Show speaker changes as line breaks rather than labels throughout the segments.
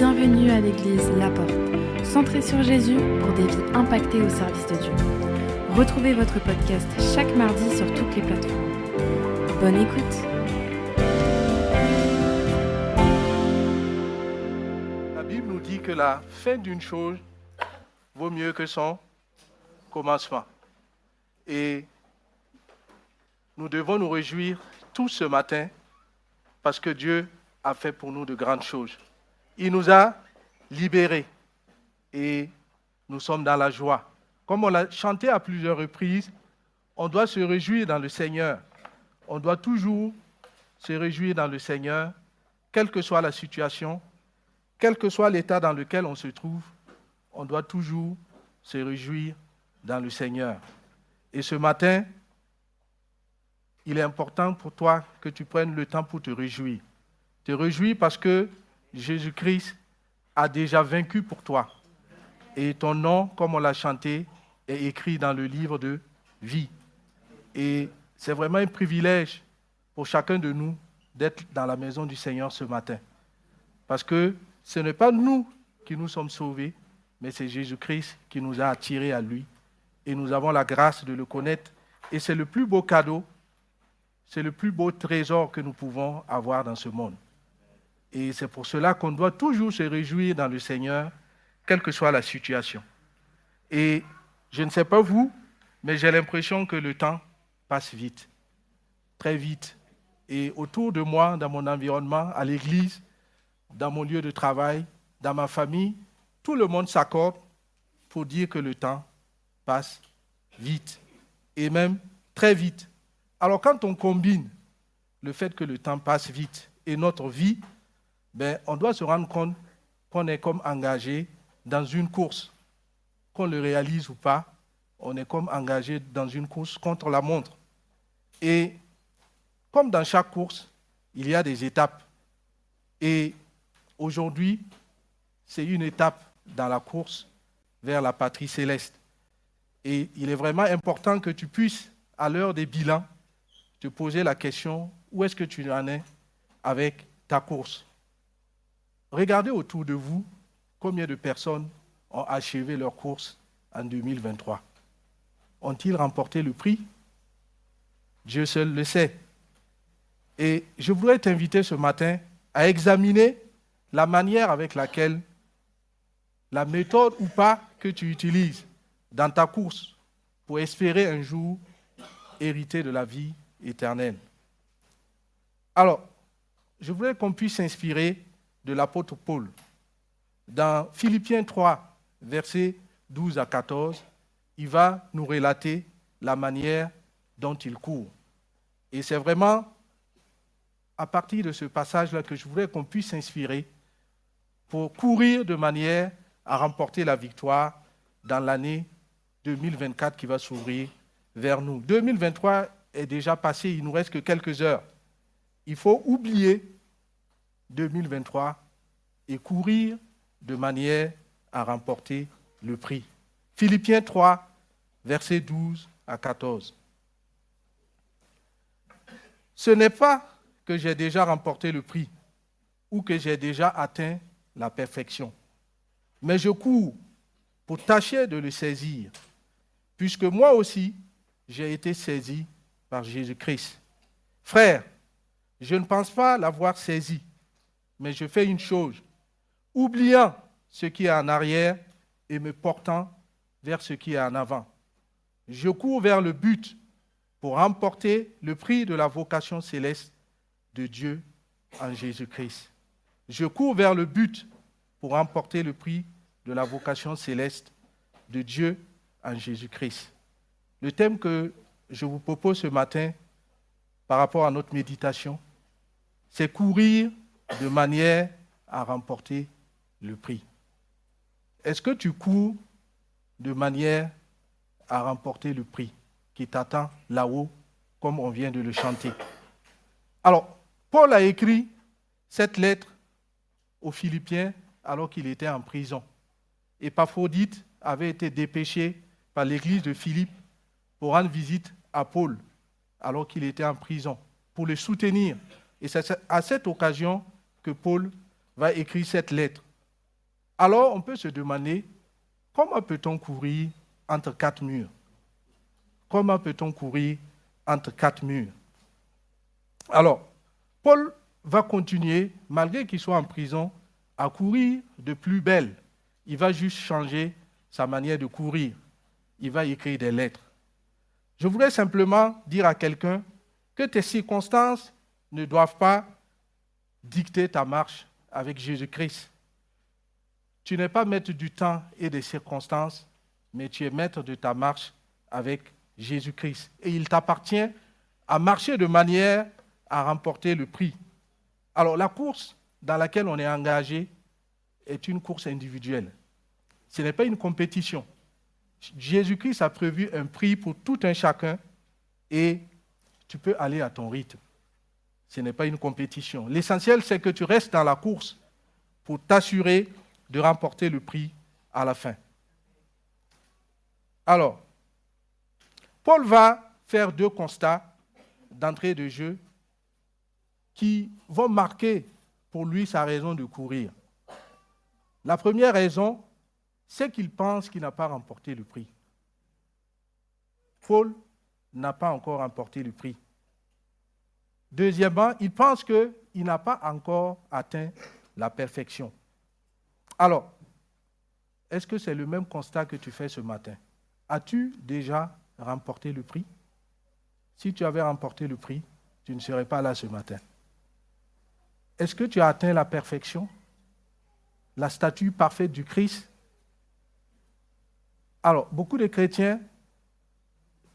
Bienvenue à l'église La Porte, centrée sur Jésus pour des vies impactées au service de Dieu. Retrouvez votre podcast chaque mardi sur toutes les plateformes. Bonne écoute
La Bible nous dit que la fin d'une chose vaut mieux que son commencement. Et nous devons nous réjouir tous ce matin parce que Dieu a fait pour nous de grandes choses. Il nous a libérés et nous sommes dans la joie. Comme on l'a chanté à plusieurs reprises, on doit se réjouir dans le Seigneur. On doit toujours se réjouir dans le Seigneur, quelle que soit la situation, quel que soit l'état dans lequel on se trouve, on doit toujours se réjouir dans le Seigneur. Et ce matin, il est important pour toi que tu prennes le temps pour te réjouir. Te réjouir parce que Jésus-Christ a déjà vaincu pour toi. Et ton nom, comme on l'a chanté, est écrit dans le livre de vie. Et c'est vraiment un privilège pour chacun de nous d'être dans la maison du Seigneur ce matin. Parce que ce n'est pas nous qui nous sommes sauvés, mais c'est Jésus-Christ qui nous a attirés à lui. Et nous avons la grâce de le connaître. Et c'est le plus beau cadeau, c'est le plus beau trésor que nous pouvons avoir dans ce monde. Et c'est pour cela qu'on doit toujours se réjouir dans le Seigneur, quelle que soit la situation. Et je ne sais pas vous, mais j'ai l'impression que le temps passe vite, très vite. Et autour de moi, dans mon environnement, à l'église, dans mon lieu de travail, dans ma famille, tout le monde s'accorde pour dire que le temps passe vite, et même très vite. Alors quand on combine le fait que le temps passe vite et notre vie, ben, on doit se rendre compte qu'on est comme engagé dans une course. Qu'on le réalise ou pas, on est comme engagé dans une course contre la montre. Et comme dans chaque course, il y a des étapes. Et aujourd'hui, c'est une étape dans la course vers la patrie céleste. Et il est vraiment important que tu puisses, à l'heure des bilans, te poser la question, où est-ce que tu en es avec ta course? Regardez autour de vous combien de personnes ont achevé leur course en 2023. Ont-ils remporté le prix? Dieu seul le sait. Et je voudrais t'inviter ce matin à examiner la manière avec laquelle, la méthode ou pas que tu utilises dans ta course pour espérer un jour hériter de la vie éternelle. Alors, je voudrais qu'on puisse s'inspirer de l'apôtre Paul. Dans Philippiens 3, versets 12 à 14, il va nous relater la manière dont il court. Et c'est vraiment à partir de ce passage-là que je voudrais qu'on puisse s'inspirer pour courir de manière à remporter la victoire dans l'année 2024 qui va s'ouvrir vers nous. 2023 est déjà passé, il nous reste que quelques heures. Il faut oublier 2023 et courir de manière à remporter le prix. Philippiens 3, versets 12 à 14. Ce n'est pas que j'ai déjà remporté le prix ou que j'ai déjà atteint la perfection, mais je cours pour tâcher de le saisir, puisque moi aussi j'ai été saisi par Jésus-Christ. Frère, je ne pense pas l'avoir saisi, mais je fais une chose, oubliant ce qui est en arrière et me portant vers ce qui est en avant. Je cours vers le but pour remporter le prix de la vocation céleste de Dieu en Jésus-Christ. Je cours vers le but pour remporter le prix de la vocation céleste de Dieu en Jésus-Christ. Le thème que je vous propose ce matin par rapport à notre méditation, c'est courir de manière à remporter le prix. Est-ce que tu cours de manière à remporter le prix qui t'attend là-haut, comme on vient de le chanter? Alors, Paul a écrit cette lettre aux Philippiens alors qu'il était en prison. Et Paphrodite avait été dépêché par l'église de Philippe pour rendre visite à Paul alors qu'il était en prison, pour le soutenir. Et c'est à cette occasion que Paul va écrire cette lettre Alors on peut se demander, comment peut-on courir entre quatre murs? Comment peut-on courir entre quatre murs? Alors, Paul va continuer, malgré qu'il soit en prison, à courir de plus belle. Il va juste changer sa manière de courir. Il va écrire des lettres. Je voudrais simplement dire à quelqu'un que tes circonstances ne doivent pas dicter ta marche avec Jésus-Christ. Tu n'es pas maître du temps et des circonstances, mais tu es maître de ta marche avec Jésus-Christ. Et il t'appartient à marcher de manière à remporter le prix. Alors la course dans laquelle on est engagé est une course individuelle. Ce n'est pas une compétition. Jésus-Christ a prévu un prix pour tout un chacun et tu peux aller à ton rythme. Ce n'est pas une compétition. L'essentiel, c'est que tu restes dans la course pour t'assurer de remporter le prix à la fin. Alors, Paul va faire deux constats d'entrée de jeu qui vont marquer pour lui sa raison de courir. La première raison, c'est qu'il pense qu'il n'a pas remporté le prix. Paul n'a pas encore remporté le prix. Deuxièmement, il pense qu'il n'a pas encore atteint la perfection. Alors, est-ce que c'est le même constat que tu fais ce matin? As-tu déjà remporté le prix? Si tu avais remporté le prix, tu ne serais pas là ce matin. Est-ce que tu as atteint la perfection? La statue parfaite du Christ? Alors, beaucoup de chrétiens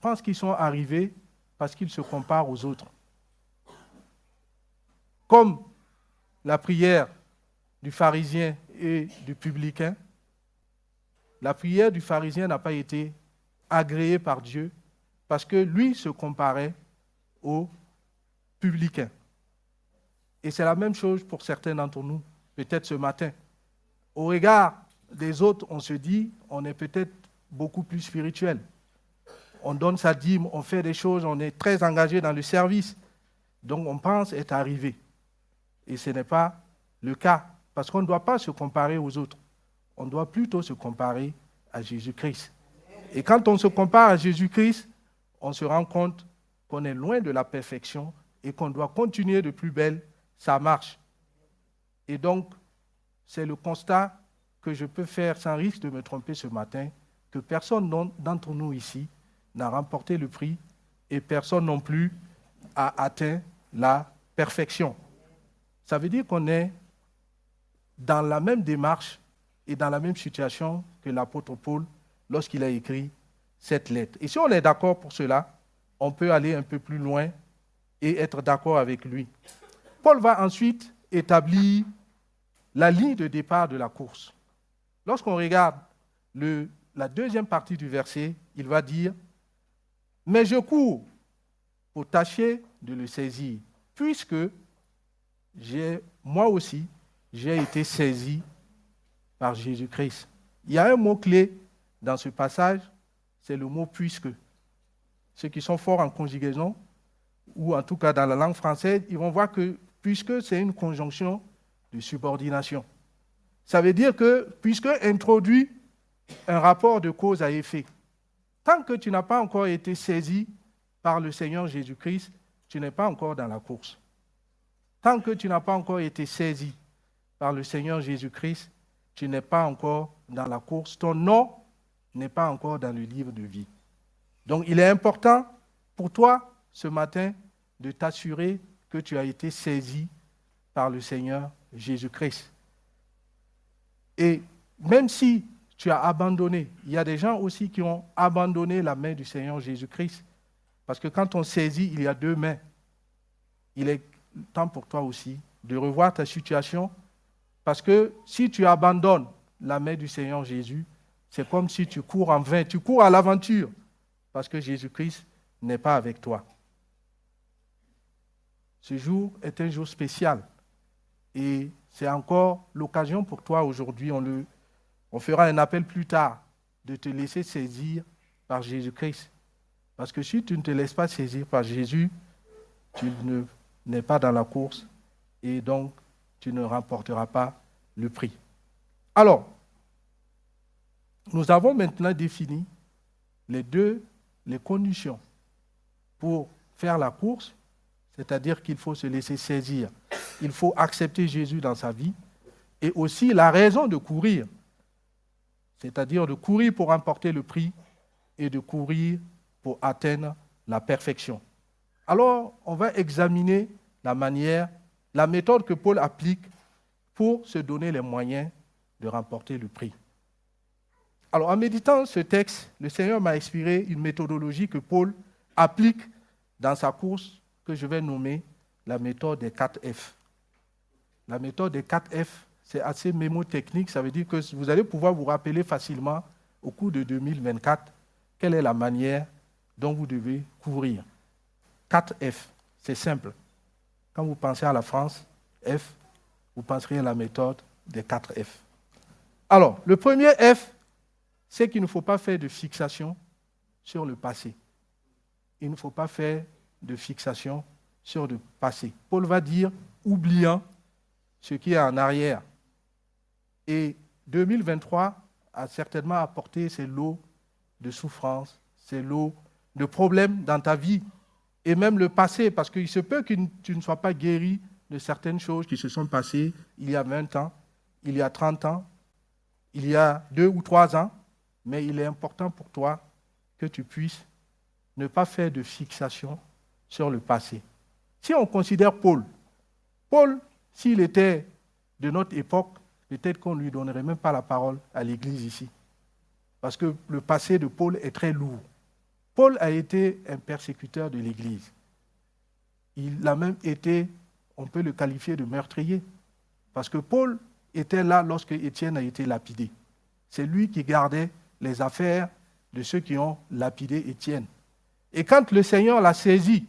pensent qu'ils sont arrivés parce qu'ils se comparent aux autres. Comme la prière du pharisien et du publicain, la prière du pharisien n'a pas été agréée par Dieu parce que lui se comparait aux publicains. Et c'est la même chose pour certains d'entre nous, peut-être ce matin. Au regard des autres, on se dit, on est peut-être beaucoup plus spirituel. On donne sa dîme, on fait des choses, on est très engagé dans le service. Donc on pense être arrivé. Et ce n'est pas le cas, parce qu'on ne doit pas se comparer aux autres. On doit plutôt se comparer à Jésus-Christ. Et quand on se compare à Jésus-Christ, on se rend compte qu'on est loin de la perfection et qu'on doit continuer de plus belle ça marche. Et donc, c'est le constat que je peux faire sans risque de me tromper ce matin, que personne d'entre nous ici n'a remporté le prix et personne non plus a atteint la perfection. Ça veut dire qu'on est dans la même démarche et dans la même situation que l'apôtre Paul lorsqu'il a écrit cette lettre. Et si on est d'accord pour cela, on peut aller un peu plus loin et être d'accord avec lui. Paul va ensuite établir la ligne de départ de la course. Lorsqu'on regarde la deuxième partie du verset, il va dire, mais je cours pour tâcher de le saisir, puisque moi aussi, j'ai été saisi par Jésus-Christ. Il y a un mot-clé dans ce passage, c'est le mot puisque. Ceux qui sont forts en conjugaison, ou en tout cas dans la langue française, ils vont voir que puisque c'est une conjonction de subordination. Ça veut dire que, puisque introduit un rapport de cause à effet, tant que tu n'as pas encore été saisi par le Seigneur Jésus-Christ, tu n'es pas encore dans la course. Tant que tu n'as pas encore été saisi par le Seigneur Jésus-Christ, tu n'es pas encore dans la course. Ton nom n'est pas encore dans le livre de vie. Donc il est important pour toi ce matin de t'assurer que tu as été saisi par le Seigneur Jésus-Christ. Et même si tu as abandonné, il y a des gens aussi qui ont abandonné la main du Seigneur Jésus-Christ. Parce que quand on saisit, il y a deux mains. Il est temps pour toi aussi de revoir ta situation. Parce que si tu abandonnes la main du Seigneur Jésus, c'est comme si tu cours en vain, tu cours à l'aventure, parce que Jésus-Christ n'est pas avec toi. Ce jour est un jour spécial. Et c'est encore l'occasion pour toi aujourd'hui, on, on fera un appel plus tard, de te laisser saisir par Jésus-Christ. Parce que si tu ne te laisses pas saisir par Jésus, tu n'es pas dans la course et donc tu ne remporteras pas le prix. Alors, nous avons maintenant défini les deux les conditions pour faire la course, c'est-à-dire qu'il faut se laisser saisir, il faut accepter Jésus dans sa vie, et aussi la raison de courir, c'est-à-dire de courir pour emporter le prix et de courir pour atteindre la perfection. Alors, on va examiner la manière, la méthode que Paul applique pour se donner les moyens de remporter le prix. Alors, en méditant ce texte, le Seigneur m'a inspiré une méthodologie que Paul applique dans sa course que je vais nommer la méthode des 4 F. La méthode des 4 F, c'est assez mémotechnique, ça veut dire que vous allez pouvoir vous rappeler facilement au cours de 2024 quelle est la manière dont vous devez courir. 4 F, c'est simple. Quand vous pensez à la France, F, vous penserez à la méthode des 4 F. Alors, le premier F, c'est qu'il ne faut pas faire de fixation sur le passé. Il ne faut pas faire de fixation sur le passé. Paul va dire, oubliant ce qui est en arrière. Et 2023 a certainement apporté ses lots de souffrance, ses lots de problèmes dans ta vie, et même le passé, parce qu'il se peut que tu ne sois pas guéri de certaines choses qui se sont passées il y a 20 ans, il y a 30 ans, il y a deux ou trois ans, mais il est important pour toi que tu puisses ne pas faire de fixation sur le passé. Si on considère Paul, Paul, s'il était de notre époque, peut-être qu'on ne lui donnerait même pas la parole à l'Église ici. Parce que le passé de Paul est très lourd. Paul a été un persécuteur de l'Église. Il a même été, on peut le qualifier de meurtrier. Parce que Paul était là lorsque Étienne a été lapidé. C'est lui qui gardait les affaires de ceux qui ont lapidé Étienne. Et quand le Seigneur l'a saisi,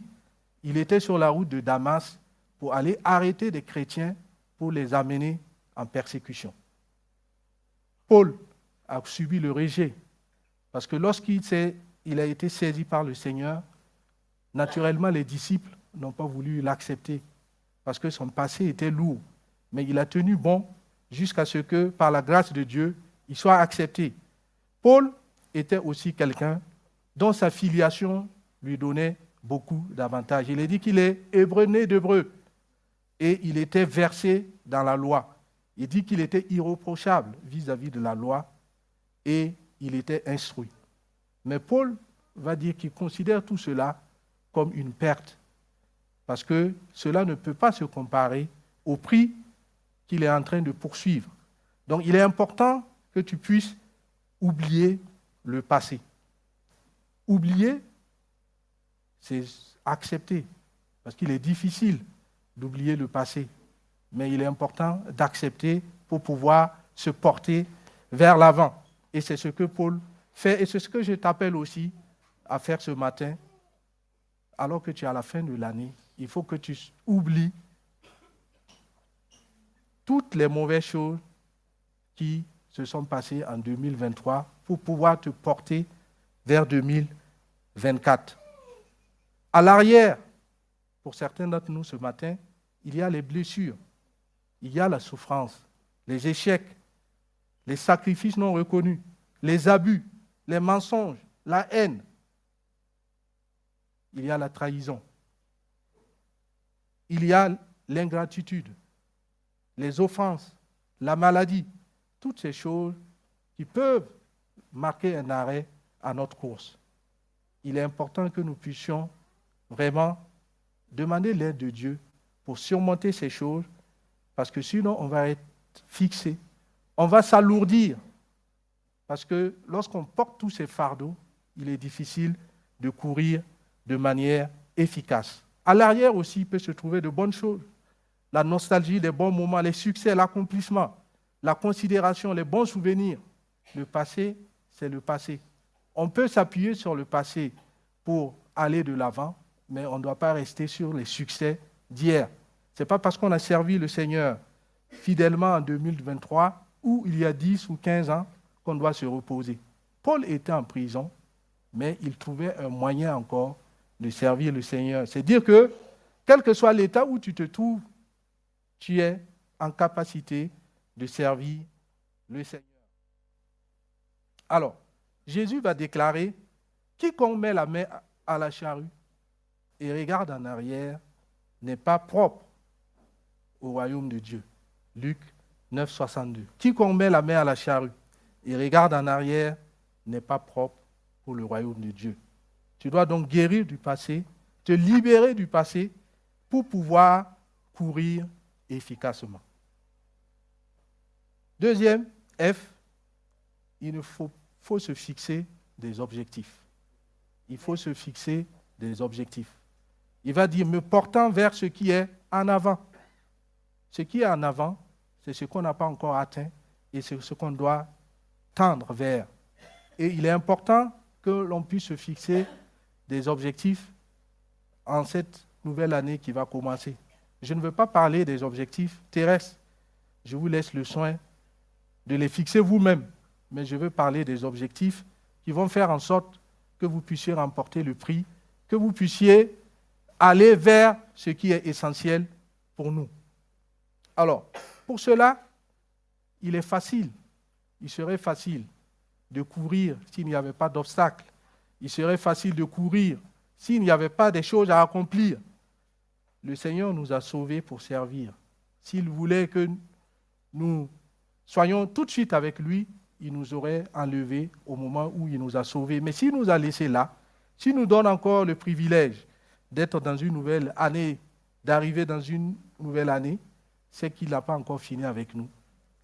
il était sur la route de Damas pour aller arrêter des chrétiens pour les amener en persécution. Paul a subi le rejet parce que lorsqu'il il a été saisi par le Seigneur, naturellement les disciples n'ont pas voulu l'accepter parce que son passé était lourd. Mais il a tenu bon jusqu'à ce que, par la grâce de Dieu, il soit accepté. Paul était aussi quelqu'un dont sa filiation lui donnait beaucoup d'avantages. Il est dit qu'il est hébreu né d'hébreu et il était versé dans la loi. Il dit qu'il était irréprochable vis-à-vis de la loi et il était instruit. Mais Paul va dire qu'il considère tout cela comme une perte parce que cela ne peut pas se comparer au prix qu'il est en train de poursuivre. Donc il est important que tu puisses oublier le passé. Oublier, c'est accepter, parce qu'il est difficile d'oublier le passé, mais il est important d'accepter pour pouvoir se porter vers l'avant. Et c'est ce que Paul et c'est ce que je t'appelle aussi à faire ce matin, alors que tu es à la fin de l'année. Il faut que tu oublies toutes les mauvaises choses qui se sont passées en 2023 pour pouvoir te porter vers 2024. À l'arrière, pour certains d'entre nous ce matin, il y a les blessures, il y a la souffrance, les échecs, les sacrifices non reconnus, les abus, les mensonges, la haine. Il y a la trahison. Il y a l'ingratitude, les offenses, la maladie, toutes ces choses qui peuvent marquer un arrêt à notre course. Il est important que nous puissions vraiment demander l'aide de Dieu pour surmonter ces choses, parce que sinon on va être fixé, on va s'alourdir, parce que lorsqu'on porte tous ces fardeaux, il est difficile de courir de manière efficace. À l'arrière aussi, il peut se trouver de bonnes choses. La nostalgie des bons moments, les succès, l'accomplissement, la considération, les bons souvenirs. Le passé, c'est le passé. On peut s'appuyer sur le passé pour aller de l'avant, mais on ne doit pas rester sur les succès d'hier. Ce n'est pas parce qu'on a servi le Seigneur fidèlement en 2023 ou il y a 10 ou 15 ans qu'on doit se reposer. Paul était en prison, mais il trouvait un moyen encore de servir le Seigneur. C'est dire que, quel que soit l'état où tu te trouves, tu es en capacité de servir le Seigneur. Alors, Jésus va déclarer, quiconque met la main à la charrue et regarde en arrière n'est pas propre au royaume de Dieu. Luc 9, 62. Quiconque met la main à la charrue et regarde en arrière n'est pas propre pour le royaume de Dieu. Tu dois donc guérir du passé, te libérer du passé pour pouvoir courir efficacement. Deuxième, F, il faut, faut se fixer des objectifs. Il faut se fixer des objectifs. Il va dire, me portant vers ce qui est en avant. Ce qui est en avant, c'est ce qu'on n'a pas encore atteint et c'est ce qu'on doit tendre vers. Et il est important que l'on puisse se fixer des objectifs en cette nouvelle année qui va commencer. Je ne veux pas parler des objectifs terrestres. Je vous laisse le soin de les fixer vous-même. Mais je veux parler des objectifs qui vont faire en sorte que vous puissiez remporter le prix, que vous puissiez aller vers ce qui est essentiel pour nous. Alors, pour cela, il est facile, il serait facile de courir s'il n'y avait pas d'obstacles. Il serait facile de courir s'il n'y avait pas des choses à accomplir. Le Seigneur nous a sauvés pour servir. S'il voulait que nous soyons tout de suite avec lui, il nous aurait enlevés au moment où il nous a sauvés. Mais s'il nous a laissés là, s'il nous donne encore le privilège d'être dans une nouvelle année, d'arriver dans une nouvelle année, c'est qu'il n'a pas encore fini avec nous.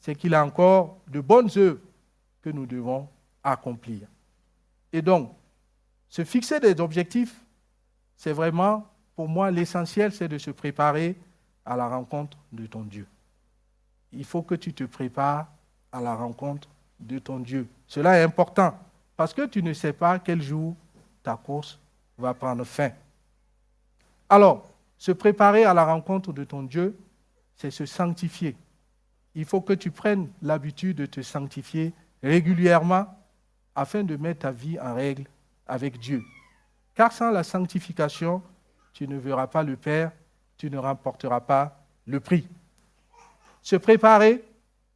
C'est qu'il a encore de bonnes œuvres que nous devons accomplir. Et donc, se fixer des objectifs, c'est vraiment, pour moi, l'essentiel, c'est de se préparer à la rencontre de ton Dieu. Il faut que tu te prépares à la rencontre de ton Dieu. Cela est important parce que tu ne sais pas quel jour ta course va prendre fin. Alors, se préparer à la rencontre de ton Dieu, c'est se sanctifier. Il faut que tu prennes l'habitude de te sanctifier régulièrement afin de mettre ta vie en règle avec Dieu. Car sans la sanctification, tu ne verras pas le Père, tu ne remporteras pas le prix. Se préparer,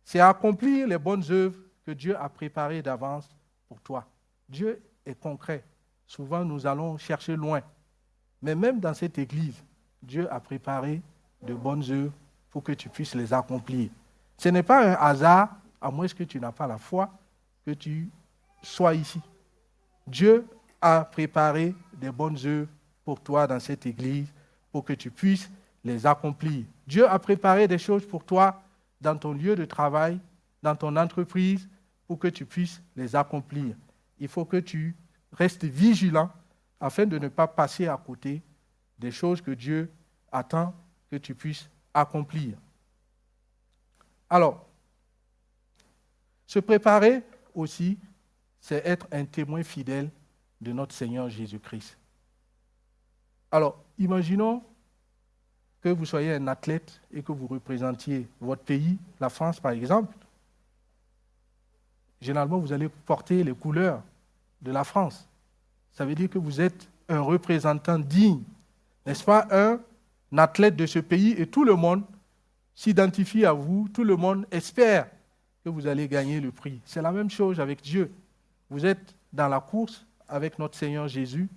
c'est accomplir les bonnes œuvres que Dieu a préparées d'avance pour toi. Dieu est concret. Souvent, nous allons chercher loin. Mais même dans cette église, Dieu a préparé de bonnes œuvres pour que tu puisses les accomplir. Ce n'est pas un hasard, à moins que tu n'as pas la foi, que tu sois ici. Dieu a préparé des bonnes œuvres pour toi dans cette église pour que tu puisses les accomplir. Dieu a préparé des choses pour toi dans ton lieu de travail, dans ton entreprise, pour que tu puisses les accomplir. Il faut que tu restes vigilant afin de ne pas passer à côté des choses que Dieu attend que tu puisses accomplir. Alors, se préparer aussi, c'est être un témoin fidèle de notre Seigneur Jésus-Christ. Alors, imaginons que vous soyez un athlète et que vous représentiez votre pays, la France par exemple. Généralement, vous allez porter les couleurs de la France. Ça veut dire que vous êtes un représentant digne, n'est-ce pas, un athlète de ce pays et tout le monde s'identifie à vous, tout le monde espère que vous allez gagner le prix. C'est la même chose avec Dieu. Vous êtes dans la course avec notre Seigneur Jésus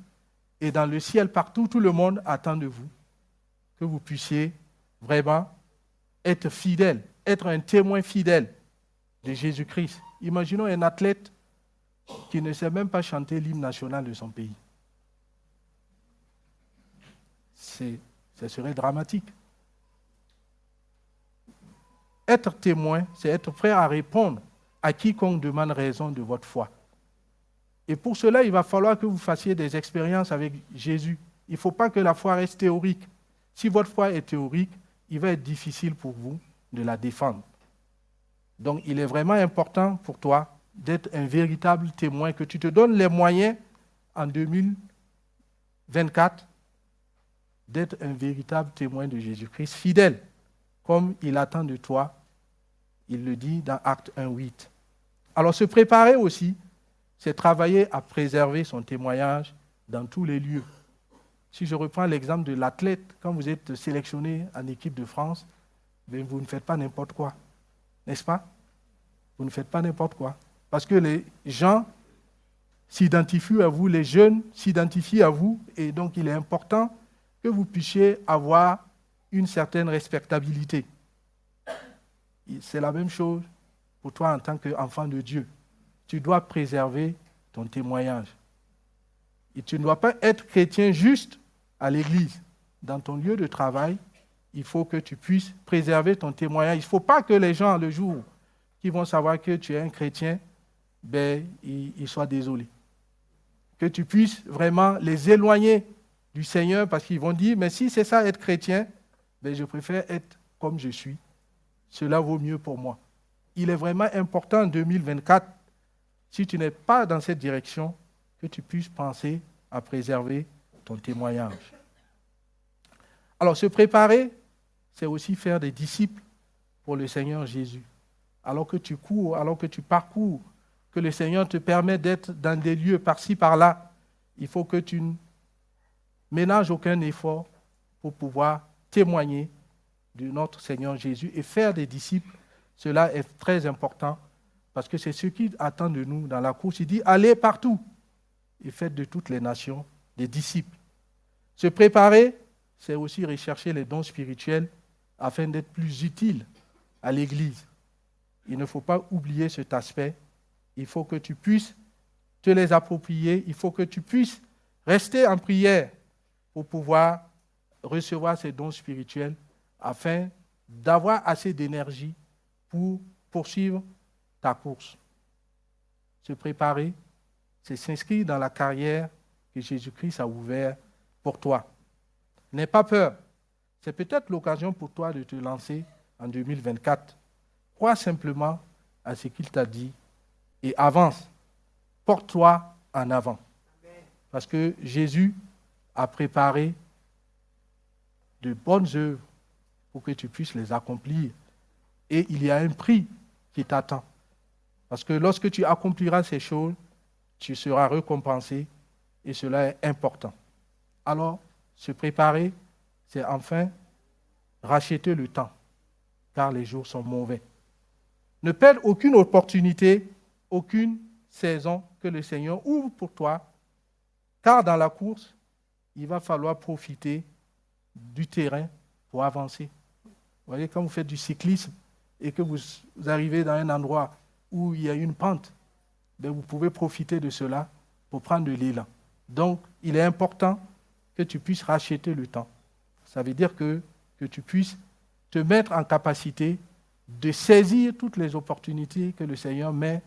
et dans le ciel partout, tout le monde attend de vous que vous puissiez vraiment être fidèle, être un témoin fidèle de Jésus-Christ. Imaginons un athlète qui ne sait même pas chanter l'hymne national de son pays. Ce serait dramatique. Être témoin, c'est être prêt à répondre à quiconque demande raison de votre foi. Et pour cela, il va falloir que vous fassiez des expériences avec Jésus. Il ne faut pas que la foi reste théorique. Si votre foi est théorique, il va être difficile pour vous de la défendre. Donc il est vraiment important pour toi d'être un véritable témoin, que tu te donnes les moyens en 2024 d'être un véritable témoin de Jésus-Christ, fidèle, comme il attend de toi. Il le dit dans Acte 1.8. Alors se préparer aussi, c'est travailler à préserver son témoignage dans tous les lieux. Si je reprends l'exemple de l'athlète, quand vous êtes sélectionné en équipe de France, ben, vous ne faites pas n'importe quoi. N'est-ce pas? Vous ne faites pas n'importe quoi. Parce que les gens s'identifient à vous, les jeunes s'identifient à vous, et donc il est important que vous puissiez avoir une certaine respectabilité. C'est la même chose pour toi en tant qu'enfant de Dieu. Tu dois préserver ton témoignage. Et tu ne dois pas être chrétien juste à l'église. Dans ton lieu de travail, il faut que tu puisses préserver ton témoignage. Il ne faut pas que les gens, le jour qui vont savoir que tu es un chrétien, ben, ils soient désolés. Que tu puisses vraiment les éloigner du Seigneur parce qu'ils vont dire, mais si c'est ça être chrétien, ben, je préfère être comme je suis. Cela vaut mieux pour moi. Il est vraiment important en 2024, si tu n'es pas dans cette direction, que tu puisses penser à préserver ton témoignage. Alors, se préparer, c'est aussi faire des disciples pour le Seigneur Jésus. Alors que tu cours, alors que tu parcours, que le Seigneur te permet d'être dans des lieux par-ci, par-là, il faut que tu ne ménages aucun effort pour pouvoir témoigner de notre Seigneur Jésus et faire des disciples. Cela est très important parce que c'est ce qu'il attend de nous dans la course. Il dit, allez partout et faites de toutes les nations des disciples. Se préparer, c'est aussi rechercher les dons spirituels afin d'être plus utile à l'Église. Il ne faut pas oublier cet aspect. Il faut que tu puisses te les approprier. Il faut que tu puisses rester en prière pour pouvoir recevoir ces dons spirituels afin d'avoir assez d'énergie pour poursuivre ta course. Se préparer, c'est s'inscrire dans la carrière que Jésus-Christ a ouverte pour toi. N'aie pas peur. C'est peut-être l'occasion pour toi de te lancer en 2024. Crois simplement à ce qu'il t'a dit et avance. Porte-toi en avant. Parce que Jésus a préparé de bonnes œuvres pour que tu puisses les accomplir. Et il y a un prix qui t'attend. Parce que lorsque tu accompliras ces choses, tu seras récompensé et cela est important. Alors, se préparer, c'est enfin racheter le temps, car les jours sont mauvais. Ne perdre aucune opportunité, aucune saison que le Seigneur ouvre pour toi, car dans la course, il va falloir profiter du terrain pour avancer. Vous voyez, quand vous faites du cyclisme et que vous arrivez dans un endroit où il y a une pente, ben vous pouvez profiter de cela pour prendre de l'élan. Donc, il est important que tu puisses racheter le temps. Ça veut dire que, que tu puisses te mettre en capacité de saisir toutes les opportunités que le Seigneur met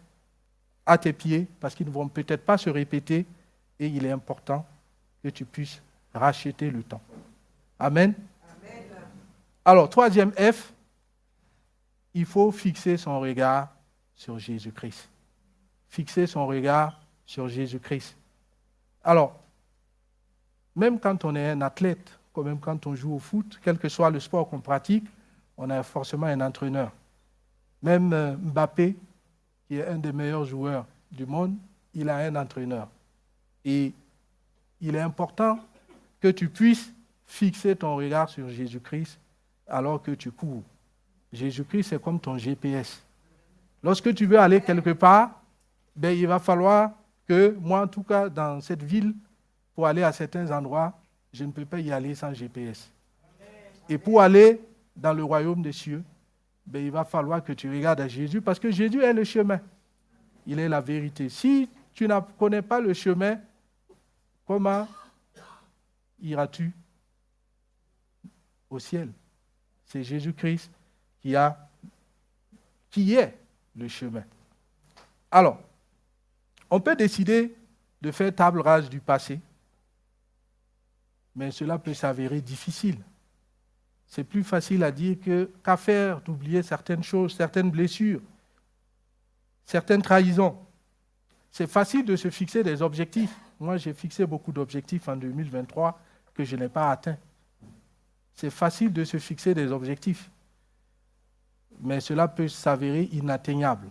à tes pieds, parce qu'ils ne vont peut-être pas se répéter, et il est important que tu puisses racheter le temps. Amen. Alors, troisième F, il faut fixer son regard sur Jésus-Christ. Fixer son regard sur Jésus-Christ. Alors, même quand on est un athlète, comme même quand on joue au foot, quel que soit le sport qu'on pratique, on a forcément un entraîneur. Même euh, Mbappé, qui est un des meilleurs joueurs du monde, il a un entraîneur. Et il est important que tu puisses fixer ton regard sur Jésus-Christ alors que tu cours. Jésus-Christ, c'est comme ton GPS. Lorsque tu veux aller quelque part, ben, il va falloir que, moi en tout cas, dans cette ville, pour aller à certains endroits, je ne peux pas y aller sans GPS. Et pour aller dans le royaume des cieux, ben, il va falloir que tu regardes à Jésus parce que Jésus est le chemin. Il est la vérité. Si tu ne connais pas le chemin, comment iras-tu ciel C'est Jésus-Christ qui, a, qui est le chemin. Alors, on peut décider de faire table rase du passé, mais cela peut s'avérer difficile. C'est plus facile à dire que, qu'à faire d'oublier certaines choses, certaines blessures, certaines trahisons. C'est facile de se fixer des objectifs. Moi, j'ai fixé beaucoup d'objectifs en 2023 que je n'ai pas atteints. C'est facile de se fixer des objectifs, mais cela peut s'avérer inatteignable.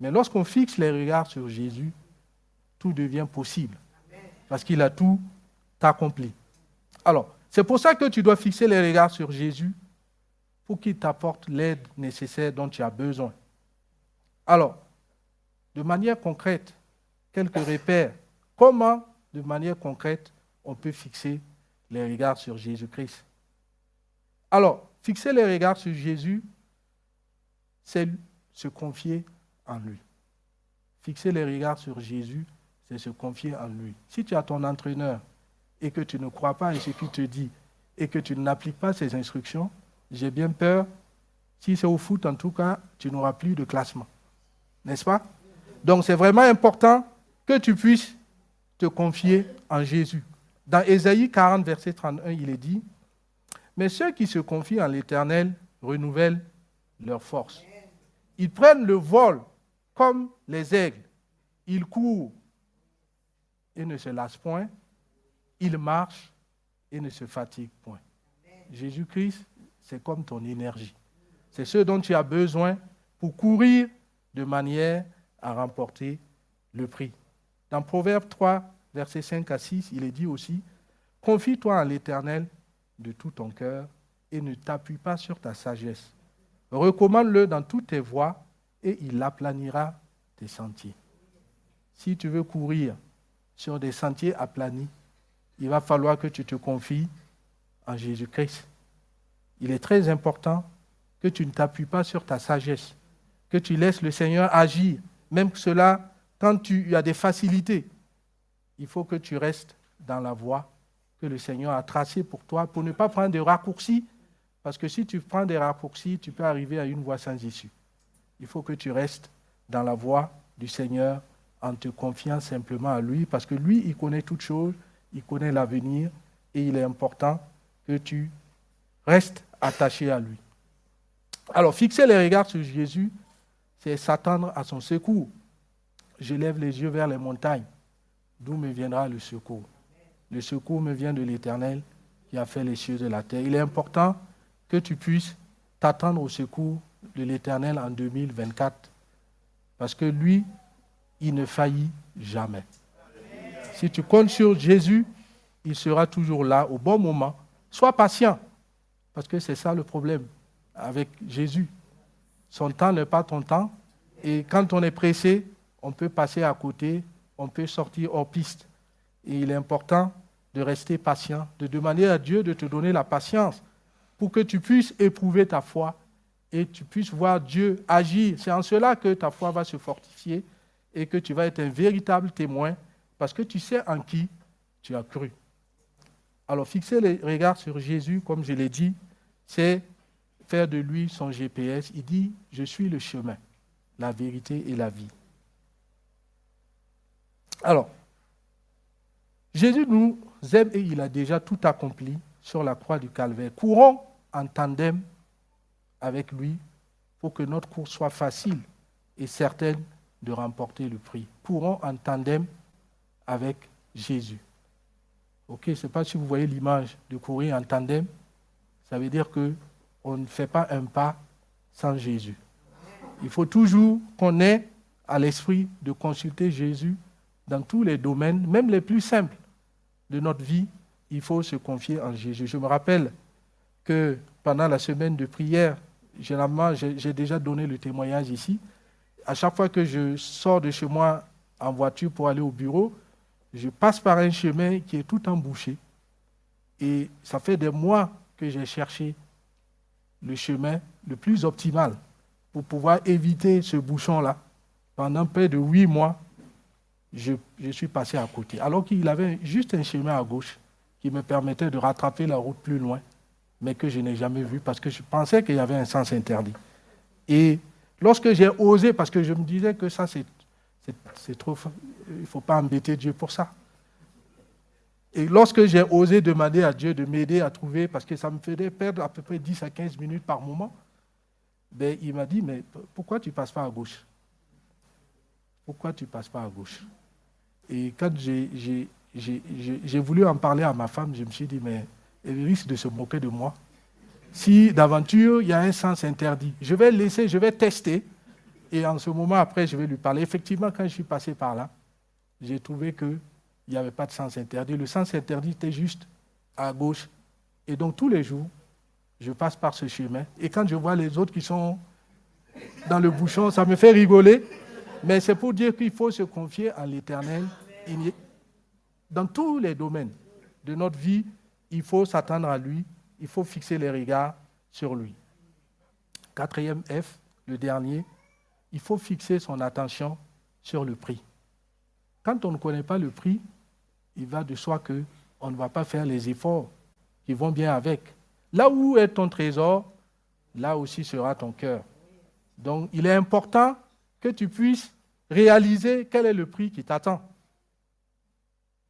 Mais lorsqu'on fixe les regards sur Jésus, tout devient possible, parce qu'il a tout accompli. Alors, c'est pour ça que tu dois fixer les regards sur Jésus pour qu'il t'apporte l'aide nécessaire dont tu as besoin. Alors, de manière concrète, quelques repères. Comment, de manière concrète, on peut fixer les regards sur Jésus-Christ? Alors, fixer les regards sur Jésus, c'est se confier en lui. Fixer les regards sur Jésus, c'est se confier en lui. Si tu as ton entraîneur et que tu ne crois pas à ce qu'il te dit et que tu n'appliques pas ses instructions, j'ai bien peur, si c'est au foot en tout cas, tu n'auras plus de classement. N'est-ce pas? Donc c'est vraiment important que tu puisses te confier en Jésus. Dans Ésaïe 40, verset 31, il est dit, Mais ceux qui se confient en l'Éternel renouvellent leur force. Ils prennent le vol comme les aigles. Ils courent et ne se lassent point. Ils marchent et ne se fatiguent point. Jésus-Christ, c'est comme ton énergie. C'est ce dont tu as besoin pour courir de manière à remporter le prix. Dans Proverbe 3, versets 5 à 6, il est dit aussi, Confie-toi en l'Éternel de tout ton cœur et ne t'appuie pas sur ta sagesse. Recommande-le dans toutes tes voies et il aplanira tes sentiers. Si tu veux courir sur des sentiers aplanis, il va falloir que tu te confies en Jésus-Christ. Il est très important que tu ne t'appuies pas sur ta sagesse, que tu laisses le Seigneur agir, même cela, quand tu as des facilités, il faut que tu restes dans la voie que le Seigneur a tracée pour toi, pour ne pas prendre des raccourcis, parce que si tu prends des raccourcis, tu peux arriver à une voie sans issue. Il faut que tu restes dans la voie du Seigneur en te confiant simplement à lui, parce que lui, il connaît toutes choses, il connaît l'avenir, et il est important que tu restes attaché à lui. Alors, fixer les regards sur Jésus, c'est s'attendre à son secours. Je lève les yeux vers les montagnes, d'où me viendra le secours. Le secours me vient de l'Éternel qui a fait les cieux et la terre. Il est important que tu puisses t'attendre au secours de l'Éternel en 2024, parce que lui, il ne faillit jamais. Si tu comptes sur Jésus, il sera toujours là au bon moment. Sois patient, parce que c'est ça le problème avec Jésus. Son temps n'est pas ton temps, et quand on est pressé, on peut passer à côté, on peut sortir hors piste. Et il est important de rester patient, de demander à Dieu de te donner la patience pour que tu puisses éprouver ta foi et tu puisses voir Dieu agir. C'est en cela que ta foi va se fortifier et que tu vas être un véritable témoin parce que tu sais en qui tu as cru. Alors fixer les regards sur Jésus, comme je l'ai dit, c'est faire de lui son GPS. Il dit, je suis le chemin, la vérité et la vie. Alors, Jésus nous aime et il a déjà tout accompli sur la croix du calvaire. Courons en tandem avec lui pour que notre course soit facile et certaine de remporter le prix. Courons en tandem avec Jésus. Ok, je ne sais pas si vous voyez l'image de courir en tandem. Ça veut dire que on ne fait pas un pas sans Jésus. Il faut toujours qu'on ait à l'esprit de consulter Jésus dans tous les domaines, même les plus simples de notre vie. Il faut se confier en Jésus. Je me rappelle que pendant la semaine de prière, généralement, j'ai déjà donné le témoignage ici. À chaque fois que je sors de chez moi en voiture pour aller au bureau, je passe par un chemin qui est tout embouché. Et ça fait des mois que j'ai cherché le chemin le plus optimal pour pouvoir éviter ce bouchon-là. Pendant près de huit mois, je, suis passé à côté. Alors qu'il avait juste un chemin à gauche qui me permettait de rattraper la route plus loin, mais que je n'ai jamais vu parce que je pensais qu'il y avait un sens interdit. Et lorsque j'ai osé, parce que je me disais que ça, c'est trop. Il ne faut pas embêter Dieu pour ça. Et lorsque j'ai osé demander à Dieu de m'aider à trouver, parce que ça me faisait perdre à peu près 10 à 15 minutes par moment, ben, il m'a dit, mais pourquoi tu ne passes pas à gauche? Pourquoi tu ne passes pas à gauche? Et quand j'ai voulu en parler à ma femme, je me suis dit, mais elle risque de se moquer de moi. Si d'aventure, il y a un sens interdit, je vais laisser, je vais tester. Et en ce moment, après, je vais lui parler. Effectivement, quand je suis passé par là, j'ai trouvé que il n'y avait pas de sens interdit. Le sens interdit était juste à gauche. Et donc tous les jours, je passe par ce chemin. Et quand je vois les autres qui sont dans le bouchon, ça me fait rigoler. Mais c'est pour dire qu'il faut se confier à l'Éternel dans tous les domaines de notre vie. Il faut s'attendre à lui, il faut fixer les regards sur lui. Quatrième F, le dernier, il faut fixer son attention sur le prix. Quand on ne connaît pas le prix, il va de soi qu'on ne va pas faire les efforts qui vont bien avec. Là où est ton trésor, là aussi sera ton cœur. Donc il est important que tu puisses réaliser quel est le prix qui t'attend.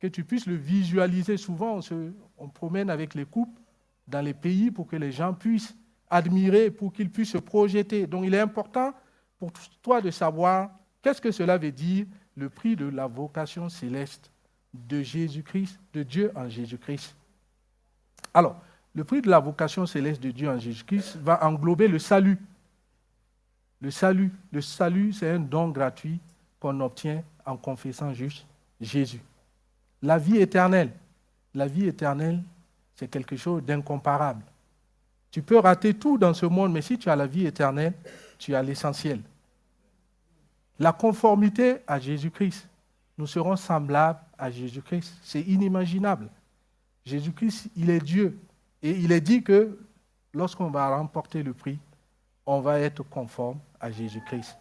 Que tu puisses le visualiser. Souvent, on se promène avec les coupes dans les pays pour que les gens puissent admirer, pour qu'ils puissent se projeter. Donc il est important pour toi de savoir qu'est-ce que cela veut dire, le prix de la vocation céleste de Jésus-Christ, de Dieu en Jésus-Christ. Alors, le prix de la vocation céleste de Dieu en Jésus-Christ va englober le salut. Le salut, salut, c'est un don gratuit qu'on obtient en confessant juste Jésus. La vie éternelle, la vie éternelle, c'est quelque chose d'incomparable. Tu peux rater tout dans ce monde, mais si tu as la vie éternelle, tu as l'essentiel. La conformité à Jésus-Christ. Nous serons semblables à Jésus-Christ. C'est inimaginable. Jésus-Christ, il est Dieu. Et il est dit que lorsqu'on va remporter le prix, on va être conforme à Jésus-Christ.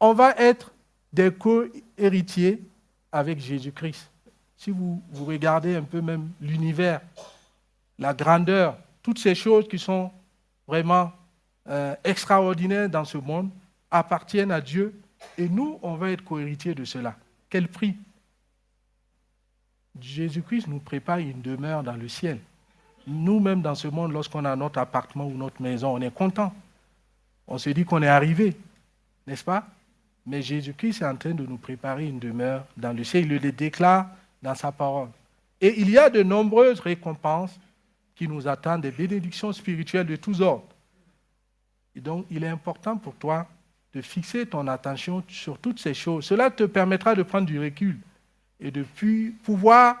On va être des co-héritiers avec Jésus-Christ. Si vous, vous regardez un peu même l'univers, la grandeur, toutes ces choses qui sont vraiment euh, extraordinaires dans ce monde appartiennent à Dieu et nous, on va être co-héritiers de cela. Quel prix? Jésus-Christ nous prépare une demeure dans le ciel. Nous-mêmes, dans ce monde, lorsqu'on a notre appartement ou notre maison, on est content. On se dit qu'on est arrivé, n'est-ce pas? Mais Jésus-Christ est en train de nous préparer une demeure dans le ciel. Il le déclare dans sa parole. Et il y a de nombreuses récompenses qui nous attendent, des bénédictions spirituelles de tous ordres. Et donc, il est important pour toi de fixer ton attention sur toutes ces choses. Cela te permettra de prendre du recul et de pouvoir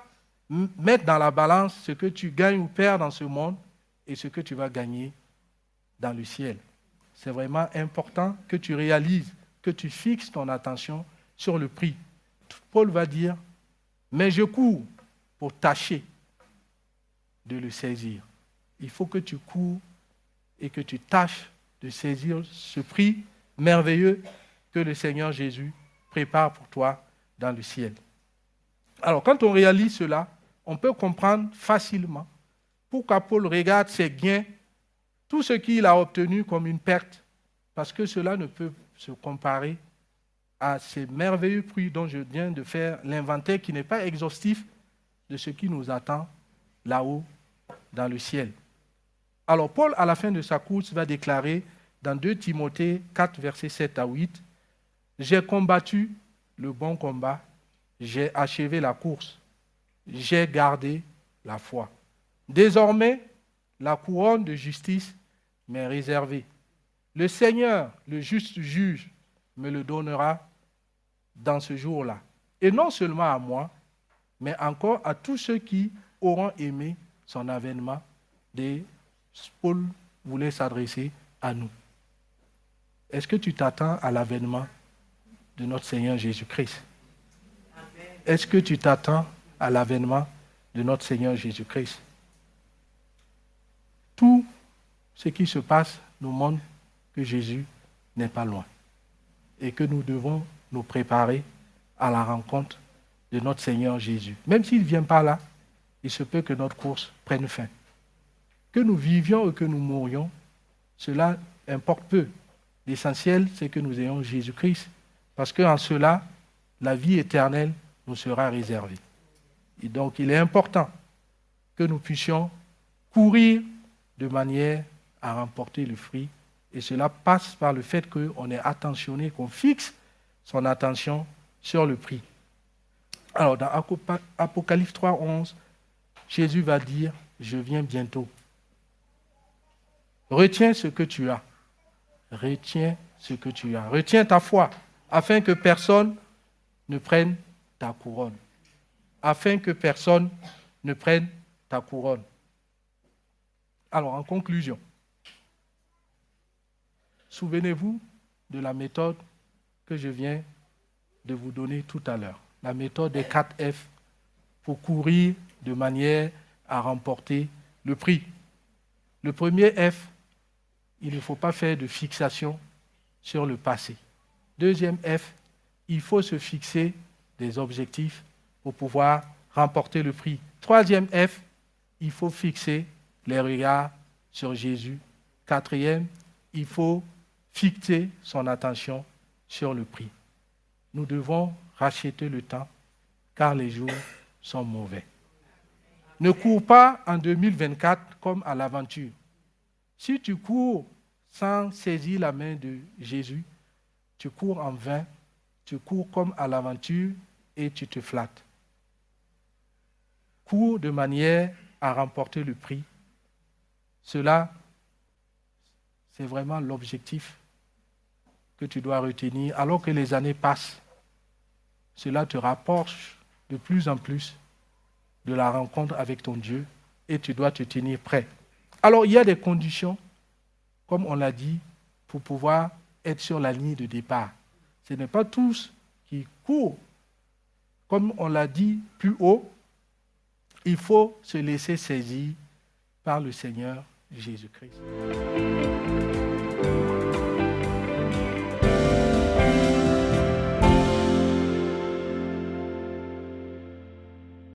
mettre dans la balance ce que tu gagnes ou perds dans ce monde et ce que tu vas gagner dans le ciel. C'est vraiment important que tu réalises, que tu fixes ton attention sur le prix. Paul va dire, mais je cours pour tâcher de le saisir. Il faut que tu cours et que tu tâches de saisir ce prix merveilleux que le Seigneur Jésus prépare pour toi dans le ciel. Alors, quand on réalise cela, on peut comprendre facilement pourquoi Paul regarde ses gains, tout ce qu'il a obtenu comme une perte, parce que cela ne peut se comparer à ces merveilleux fruits dont je viens de faire l'inventaire qui n'est pas exhaustif de ce qui nous attend là-haut dans le ciel. Alors Paul, à la fin de sa course, va déclarer dans 2 Timothée 4, versets 7 à 8, J'ai combattu le bon combat, j'ai achevé la course, j'ai gardé la foi. Désormais, la couronne de justice m'est réservée. Le Seigneur, le juste juge, me le donnera dans ce jour-là. Et non seulement à moi, mais encore à tous ceux qui auront aimé son avènement. Des Paul voulait s'adresser à nous. Est-ce que tu t'attends à l'avènement de notre Seigneur Jésus-Christ? Est-ce que tu t'attends à l'avènement de notre Seigneur Jésus-Christ? Tout ce qui se passe nous montre que Jésus n'est pas loin et que nous devons nous préparer à la rencontre de notre Seigneur Jésus. Même s'il ne vient pas là, il se peut que notre course prenne fin. Que nous vivions ou que nous mourions, cela importe peu. L'essentiel, c'est que nous ayons Jésus-Christ, parce qu'en cela, la vie éternelle nous sera réservée. Et donc, il est important que nous puissions courir de manière à remporter le fruit. Et cela passe par le fait qu'on est attentionné, qu'on fixe son attention sur le prix. Alors, dans Apocalypse 3, 11, Jésus va dire, je viens bientôt. Retiens ce que tu as. Retiens ce que tu as. Retiens ta foi, afin que personne ne prenne ta couronne. Afin que personne ne prenne ta couronne. Alors, en conclusion, souvenez-vous de la méthode que je viens de vous donner tout à l'heure. La méthode des 4 F pour courir de manière à remporter le prix. Le premier F, il ne faut pas faire de fixation sur le passé. Deuxième F, il faut se fixer des objectifs pour pouvoir remporter le prix. Troisième F, il faut fixer les regards sur Jésus. Quatrième, il faut fixer son attention sur le prix. Nous devons racheter le temps car les jours sont mauvais. Ne cours pas en 2024 comme à l'aventure. Si tu cours sans saisir la main de Jésus, tu cours en vain, tu cours comme à l'aventure et tu te flattes. Cours de manière à remporter le prix. Cela, c'est vraiment l'objectif que tu dois retenir alors que les années passent. Cela te rapproche de plus en plus de la rencontre avec ton Dieu et tu dois te tenir prêt. Alors il y a des conditions, comme on l'a dit, pour pouvoir être sur la ligne de départ. Ce n'est pas tous qui courent. Comme on l'a dit plus haut, il faut se laisser saisir par le Seigneur Jésus-Christ.